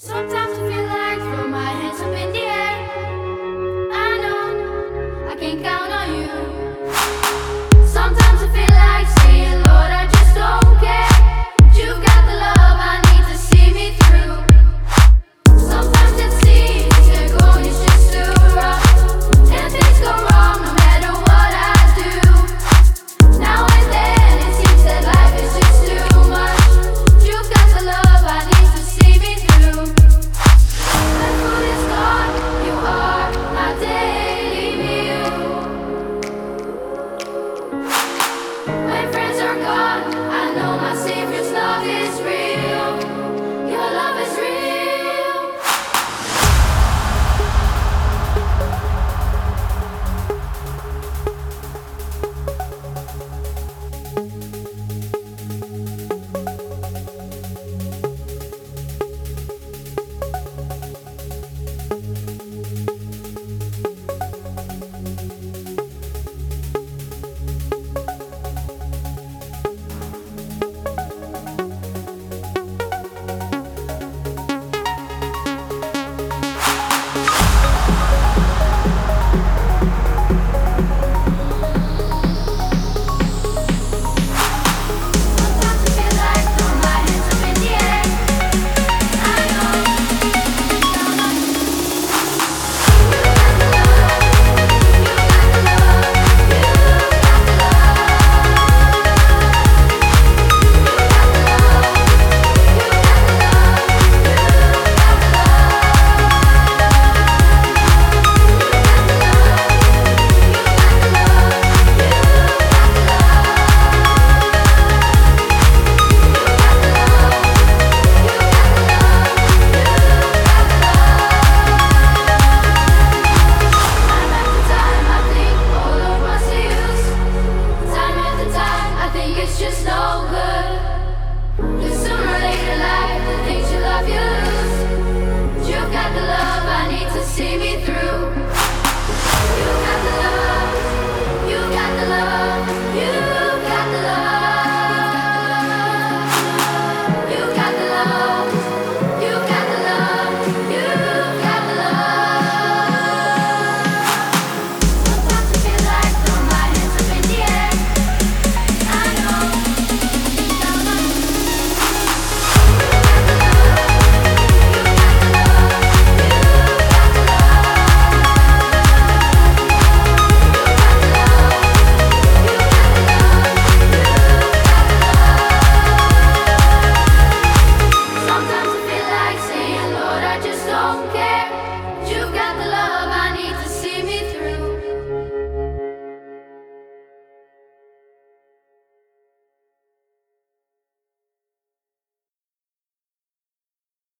Sometimes I feel like throw my hands up in the air. I know I can count on you.